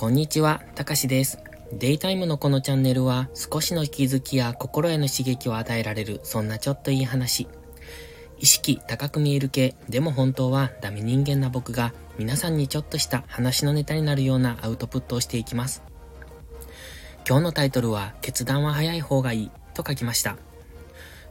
こんにちは、たかしです。デイタイムのこのチャンネルは少しの気づきや心への刺激を与えられるそんなちょっといい話。意識高く見える系、でも本当はダメ人間な僕が皆さんにちょっとした話のネタになるようなアウトプットをしていきます。今日のタイトルは決断は早い方がいいと書きました。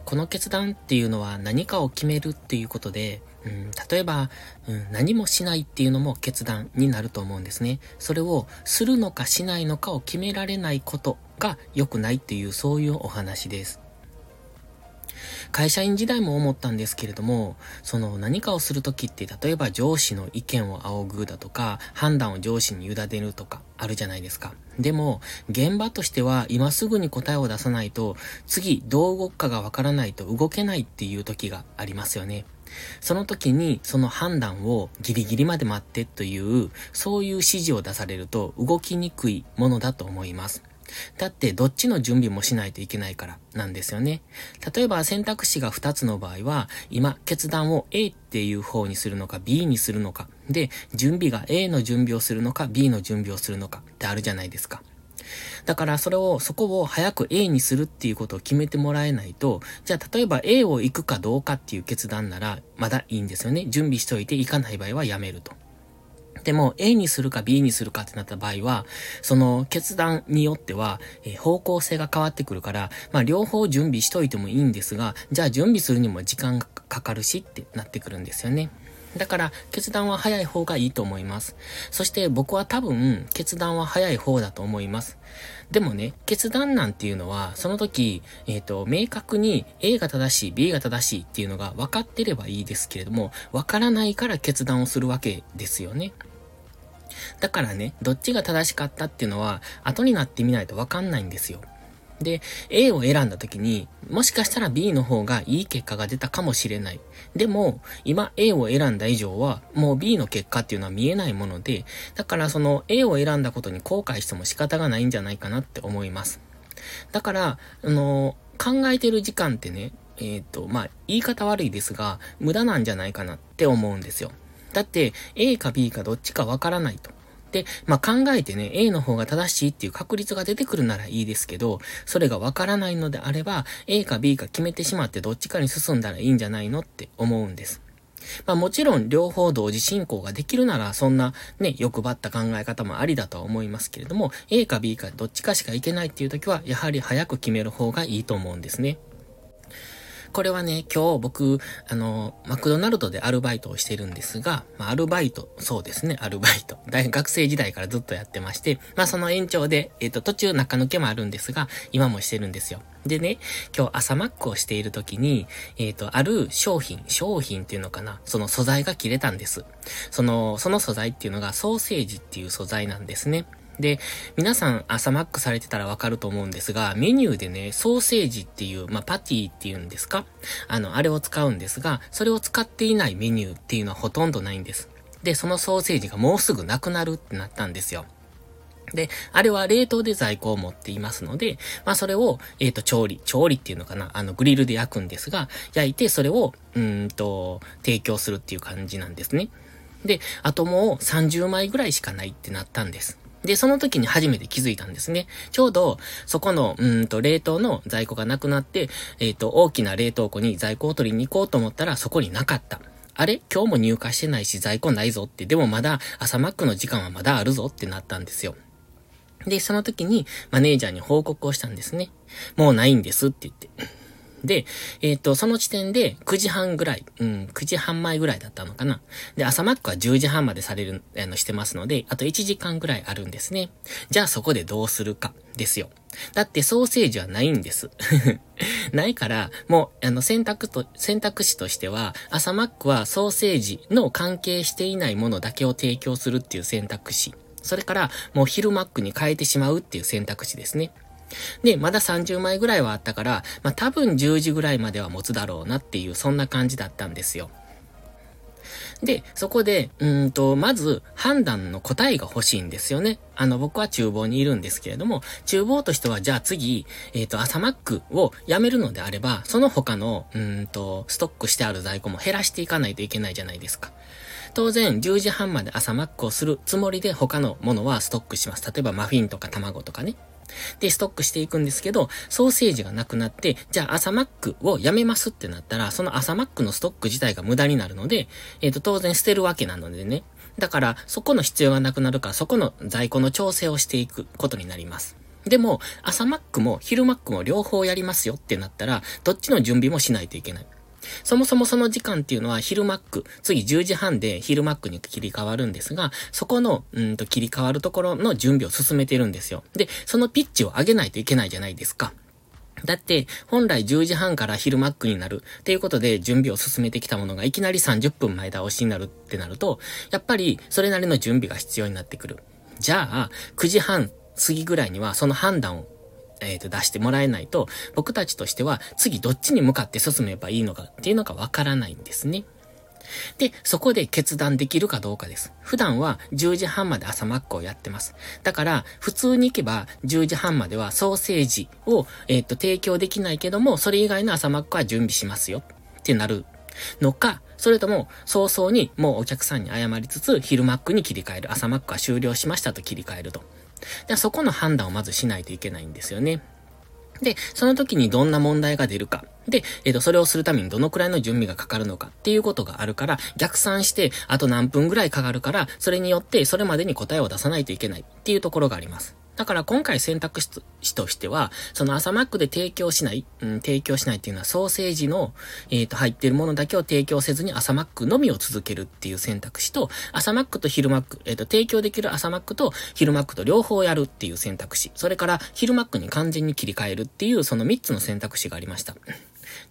この決断っていうのは何かを決めるっていうことで、うん、例えば、うん、何もしないっていうのも決断になると思うんですね。それをするのかしないのかを決められないことが良くないっていうそういうお話です。会社員時代も思ったんですけれども、その何かをするときって、例えば上司の意見を仰ぐだとか、判断を上司に委ねるとか、あるじゃないですか。でも、現場としては今すぐに答えを出さないと、次どう動くかがわからないと動けないっていう時がありますよね。その時にその判断をギリギリまで待ってという、そういう指示を出されると動きにくいものだと思います。だってどっちの準備もしないといけないからなんですよね。例えば選択肢が2つの場合は、今決断を A っていう方にするのか B にするのか、で、準備が A の準備をするのか B の準備をするのかってあるじゃないですか。だからそれを、そこを早く A にするっていうことを決めてもらえないと、じゃあ例えば A を行くかどうかっていう決断ならまだいいんですよね。準備しといて行かない場合はやめると。でも A にするか B にするかってなった場合は、その決断によっては、え、方向性が変わってくるから、まあ両方準備しといてもいいんですが、じゃあ準備するにも時間がかかるしってなってくるんですよね。だから決断は早い方がいいと思います。そして僕は多分決断は早い方だと思います。でもね、決断なんていうのは、その時、えっ、ー、と、明確に A が正しい、B が正しいっていうのが分かってればいいですけれども、分からないから決断をするわけですよね。だからね、どっちが正しかったっていうのは、後になってみないとわかんないんですよ。で、A を選んだ時に、もしかしたら B の方がいい結果が出たかもしれない。でも、今 A を選んだ以上は、もう B の結果っていうのは見えないもので、だからその A を選んだことに後悔しても仕方がないんじゃないかなって思います。だから、あの、考えてる時間ってね、えっ、ー、と、まあ、言い方悪いですが、無駄なんじゃないかなって思うんですよ。だって、A か B かどっちかわからないと。で、まあ、考えてね、A の方が正しいっていう確率が出てくるならいいですけど、それがわからないのであれば、A か B か決めてしまってどっちかに進んだらいいんじゃないのって思うんです。まあもちろん両方同時進行ができるならそんなね、欲張った考え方もありだとは思いますけれども、A か B かどっちかしかいけないっていう時は、やはり早く決める方がいいと思うんですね。これはね、今日僕、あの、マクドナルドでアルバイトをしてるんですが、まあ、アルバイト、そうですね、アルバイト。大学生時代からずっとやってまして、まあ、その延長で、えっ、ー、と、途中中抜けもあるんですが、今もしてるんですよ。でね、今日朝マックをしている時に、えっ、ー、と、ある商品、商品っていうのかな、その素材が切れたんです。その、その素材っていうのがソーセージっていう素材なんですね。で、皆さん朝マックされてたらわかると思うんですが、メニューでね、ソーセージっていう、まあ、パティっていうんですか？あの、あれを使うんですが、それを使っていないメニューっていうのはほとんどないんです。で、そのソーセージがもうすぐなくなるってなったんですよ。で、あれは冷凍で在庫を持っていますので、まあそれを、えっ、ー、と、調理、調理っていうのかな、あの、グリルで焼くんですが、焼いてそれを、うんと、提供するっていう感じなんですね。で、あともう30枚ぐらいしかないってなったんです。で、その時に初めて気づいたんですね。ちょうど、そこの、うんと、冷凍の在庫がなくなって、えっ、ー、と、大きな冷凍庫に在庫を取りに行こうと思ったら、そこになかった。あれ？今日も入荷してないし在庫ないぞって、でもまだ朝マックの時間はまだあるぞってなったんですよ。で、その時にマネージャーに報告をしたんですね。もうないんですって言って。で、えっ、ー、と、その時点で9時半ぐらい、うん、9時半前ぐらいだったのかな。で、朝マックは10時半までされる、あの、してますので、あと1時間ぐらいあるんですね。じゃあそこでどうするか、ですよ。だってソーセージはないんです。ないから、もう、あの、選択と、選択肢としては、朝マックはソーセージの関係していないものだけを提供するっていう選択肢。それから、もう昼マックに変えてしまうっていう選択肢ですね。で、まだ30枚ぐらいはあったから、まあ多分10時ぐらいまでは持つだろうなっていう、そんな感じだったんですよ。で、そこで、うんと、まず判断の答えが欲しいんですよね。あの、僕は厨房にいるんですけれども、厨房としては、じゃあ次、えっ、ー、と、朝マックをやめるのであれば、その他の、うんと、ストックしてある在庫も減らしていかないといけないじゃないですか。当然、10時半まで朝マックをするつもりで他のものはストックします。例えばマフィンとか卵とかね。で、ストックしていくんですけど、ソーセージがなくなって、じゃあ朝マックをやめますってなったら、その朝マックのストック自体が無駄になるので、えっ、ー、と、当然捨てるわけなのでね。だから、そこの必要がなくなるから、そこの在庫の調整をしていくことになります。でも、朝マックも昼マックも両方やりますよってなったら、どっちの準備もしないといけない。そもそもその時間っていうのは昼マック、次10時半で昼マックに切り替わるんですが、そこの、うんと切り替わるところの準備を進めてるんですよ。で、そのピッチを上げないといけないじゃないですか。だって、本来10時半から昼マックになるっていうことで準備を進めてきたものがいきなり30分前倒しになるってなると、やっぱりそれなりの準備が必要になってくる。じゃあ、9時半過ぎぐらいにはその判断をえっ、ー、と、出してもらえないと、僕たちとしては次どっちに向かって進めばいいのかっていうのがわからないんですね。で、そこで決断できるかどうかです。普段は10時半まで朝マックをやってます。だから、普通に行けば10時半まではソーセージを、えっ、ー、と、提供できないけども、それ以外の朝マックは準備しますよってなるのか、それとも、早々にもうお客さんに謝りつつ、昼マックに切り替える。朝マックは終了しましたと切り替えると。でそこの判断をまずしないといけないんですよね。で、その時にどんな問題が出るか。で、えっ、ー、と、それをするためにどのくらいの準備がかかるのかっていうことがあるから、逆算して、あと何分ぐらいかかるから、それによってそれまでに答えを出さないといけないっていうところがあります。だから今回選択肢としては、その朝マックで提供しない、うん、提供しないっていうのはソーセージの、え、ー、と、入ってるものだけを提供せずに朝マックのみを続けるっていう選択肢と、朝マックと昼マック、え、ー、と、提供できる朝マックと昼マックと両方やるっていう選択肢、それから昼マックに完全に切り替えるっていうその3つの選択肢がありました。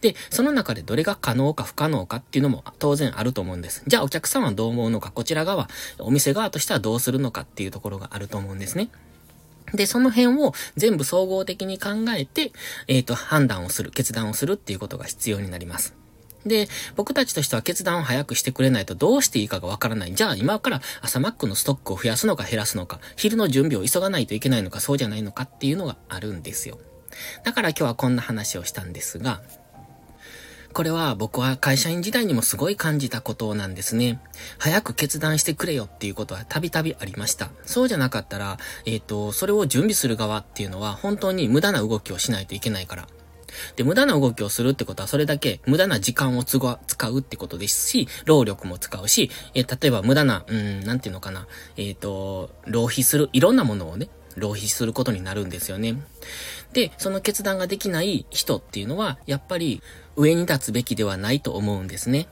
で、その中でどれが可能か不可能かっていうのも当然あると思うんです。じゃあお客様はどう思うのか、こちら側、お店側としてはどうするのかっていうところがあると思うんですね。で、その辺を全部総合的に考えて、えっ、ー、と、判断をする、決断をするっていうことが必要になります。で、僕たちとしては決断を早くしてくれないとどうしていいかがわからない。じゃあ今から朝マックのストックを増やすのか減らすのか、昼の準備を急がないといけないのかそうじゃないのかっていうのがあるんですよ。だから今日はこんな話をしたんですが、これは僕は会社員時代にもすごい感じたことなんですね。早く決断してくれよっていうことはたびたびありました。そうじゃなかったら、えっ、ー、と、それを準備する側っていうのは本当に無駄な動きをしないといけないから。で、無駄な動きをするってことはそれだけ無駄な時間を使うってことですし、労力も使うし、え、例えば無駄な、うん、なんていうのかな、えっ、ー、と、浪費する、いろんなものをね、浪費することになるんですよね。で、その決断ができない人っていうのは、やっぱり上に立つべきではないと思うんですね。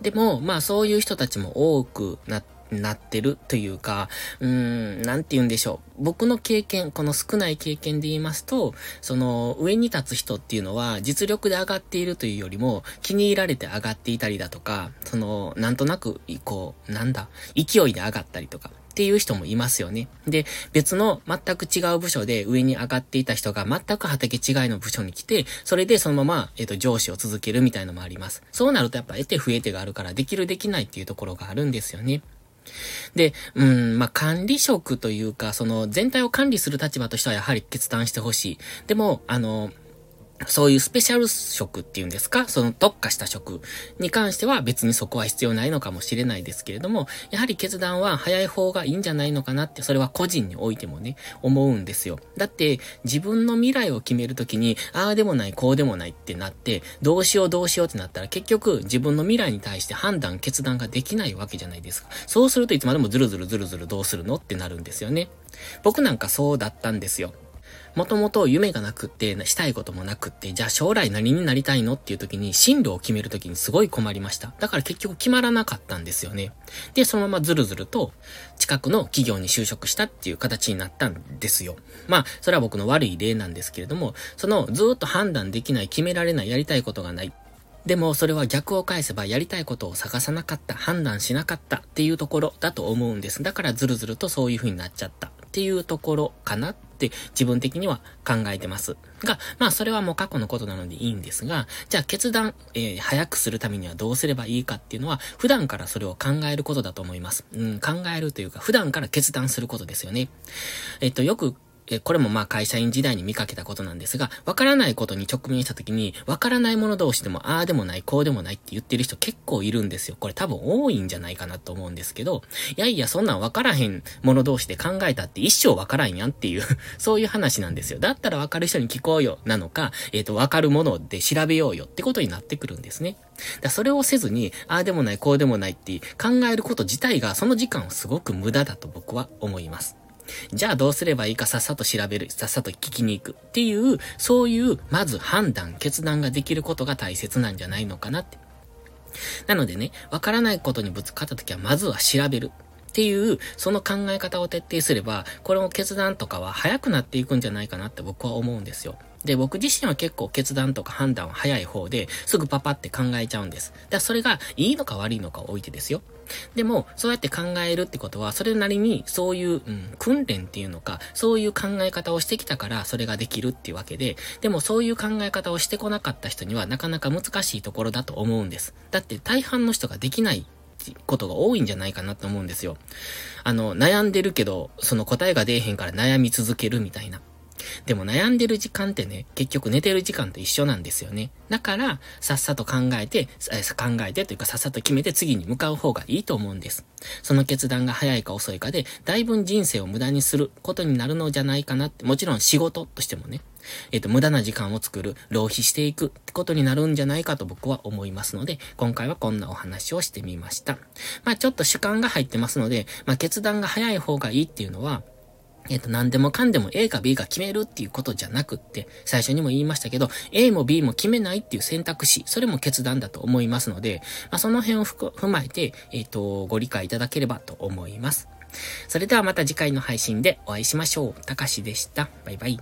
でも、まあそういう人たちも多くなって、なってるというか、うーん、なんて言うんでしょう。僕の経験、この少ない経験で言いますと、その上に立つ人っていうのは実力で上がっているというよりも気に入られて上がっていたりだとか、その、なんとなく、こう、なんだ、勢いで上がったりとか、っていう人もいますよね。で、別の全く違う部署で上に上がっていた人が全く畑違いの部署に来て、それでそのまま、えっ、ー、と、上司を続けるみたいのもあります。そうなるとやっぱ得手不得手があるから、できるできないっていうところがあるんですよね。で、うん、まあ、管理職というか、その全体を管理する立場としてはやはり決断してほしい。でも、あの、そういうスペシャル職っていうんですか？その特化した職に関しては別にそこは必要ないのかもしれないですけれども、やはり決断は早い方がいいんじゃないのかなって、それは個人においてもね、思うんですよ。だって自分の未来を決めるときに、ああでもない、こうでもないってなって、どうしようどうしようってなったら結局自分の未来に対して判断、決断ができないわけじゃないですか。そうするといつまでもズルズルズルズルどうするの？ってなるんですよね。僕なんかそうだったんですよ。もともと夢がなくって、したいこともなくって、じゃあ将来何になりたいのっていう時に進路を決める時にすごい困りました。だから結局決まらなかったんですよね。で、そのままずるずると近くの企業に就職したっていう形になったんですよ。まあ、それは僕の悪い例なんですけれども、そのずっと判断できない、決められない、やりたいことがない。でもそれは逆を返せばやりたいことを探さなかった、判断しなかったっていうところだと思うんです。だからずるずるとそういう風になっちゃったっていうところかなって自分的には考えてます。が、まあそれはもう過去のことなのでいいんですが、じゃあ決断、えー、早くするためにはどうすればいいかっていうのは、普段からそれを考えることだと思います。うん、考えるというか、普段から決断することですよね。えっと、よくえ、これもまあ会社員時代に見かけたことなんですが、わからないことに直面した時に、わからないもの同士でも、ああでもない、こうでもないって言ってる人結構いるんですよ。これ多分多いんじゃないかなと思うんですけど、いやいや、そんなんわからへんもの同士で考えたって一生わからんやんっていう そういう話なんですよ。だったらわかる人に聞こうよ、なのか、えっ、ー、と、わかるもので調べようよってことになってくるんですね。だそれをせずに、ああでもない、こうでもないって考えること自体が、その時間はすごく無駄だと僕は思います。じゃあどうすればいいかさっさと調べる、さっさと聞きに行くっていう、そういう、まず判断、決断ができることが大切なんじゃないのかなって。なのでね、わからないことにぶつかった時は、まずは調べる。っていう、その考え方を徹底すれば、これも決断とかは早くなっていくんじゃないかなって僕は思うんですよ。で、僕自身は結構決断とか判断は早い方で、すぐパパって考えちゃうんです。だからそれがいいのか悪いのかを置いてですよ。でも、そうやって考えるってことは、それなりにそういう、うん、訓練っていうのか、そういう考え方をしてきたから、それができるっていうわけで、でもそういう考え方をしてこなかった人には、なかなか難しいところだと思うんです。だって大半の人ができないことが多いんじゃないかなと思うんですよ。あの、悩んでるけど、その答えが出えへんから悩み続けるみたいな。でも悩んでる時間ってね、結局寝てる時間と一緒なんですよね。だから、さっさと考えて、考えてというかさっさと決めて次に向かう方がいいと思うんです。その決断が早いか遅いかで、だいぶ人生を無駄にすることになるのじゃないかなって、もちろん仕事としてもね、えっ、ー、と、無駄な時間を作る、浪費していくってことになるんじゃないかと僕は思いますので、今回はこんなお話をしてみました。まあちょっと主観が入ってますので、まあ決断が早い方がいいっていうのは、えっ、と、何でもかんでも A か B か決めるっていうことじゃなくって、最初にも言いましたけど、A も B も決めないっていう選択肢、それも決断だと思いますので、まあ、その辺を踏まえて、えっ、と、ご理解いただければと思います。それではまた次回の配信でお会いしましょう。たかしでした。バイバイ。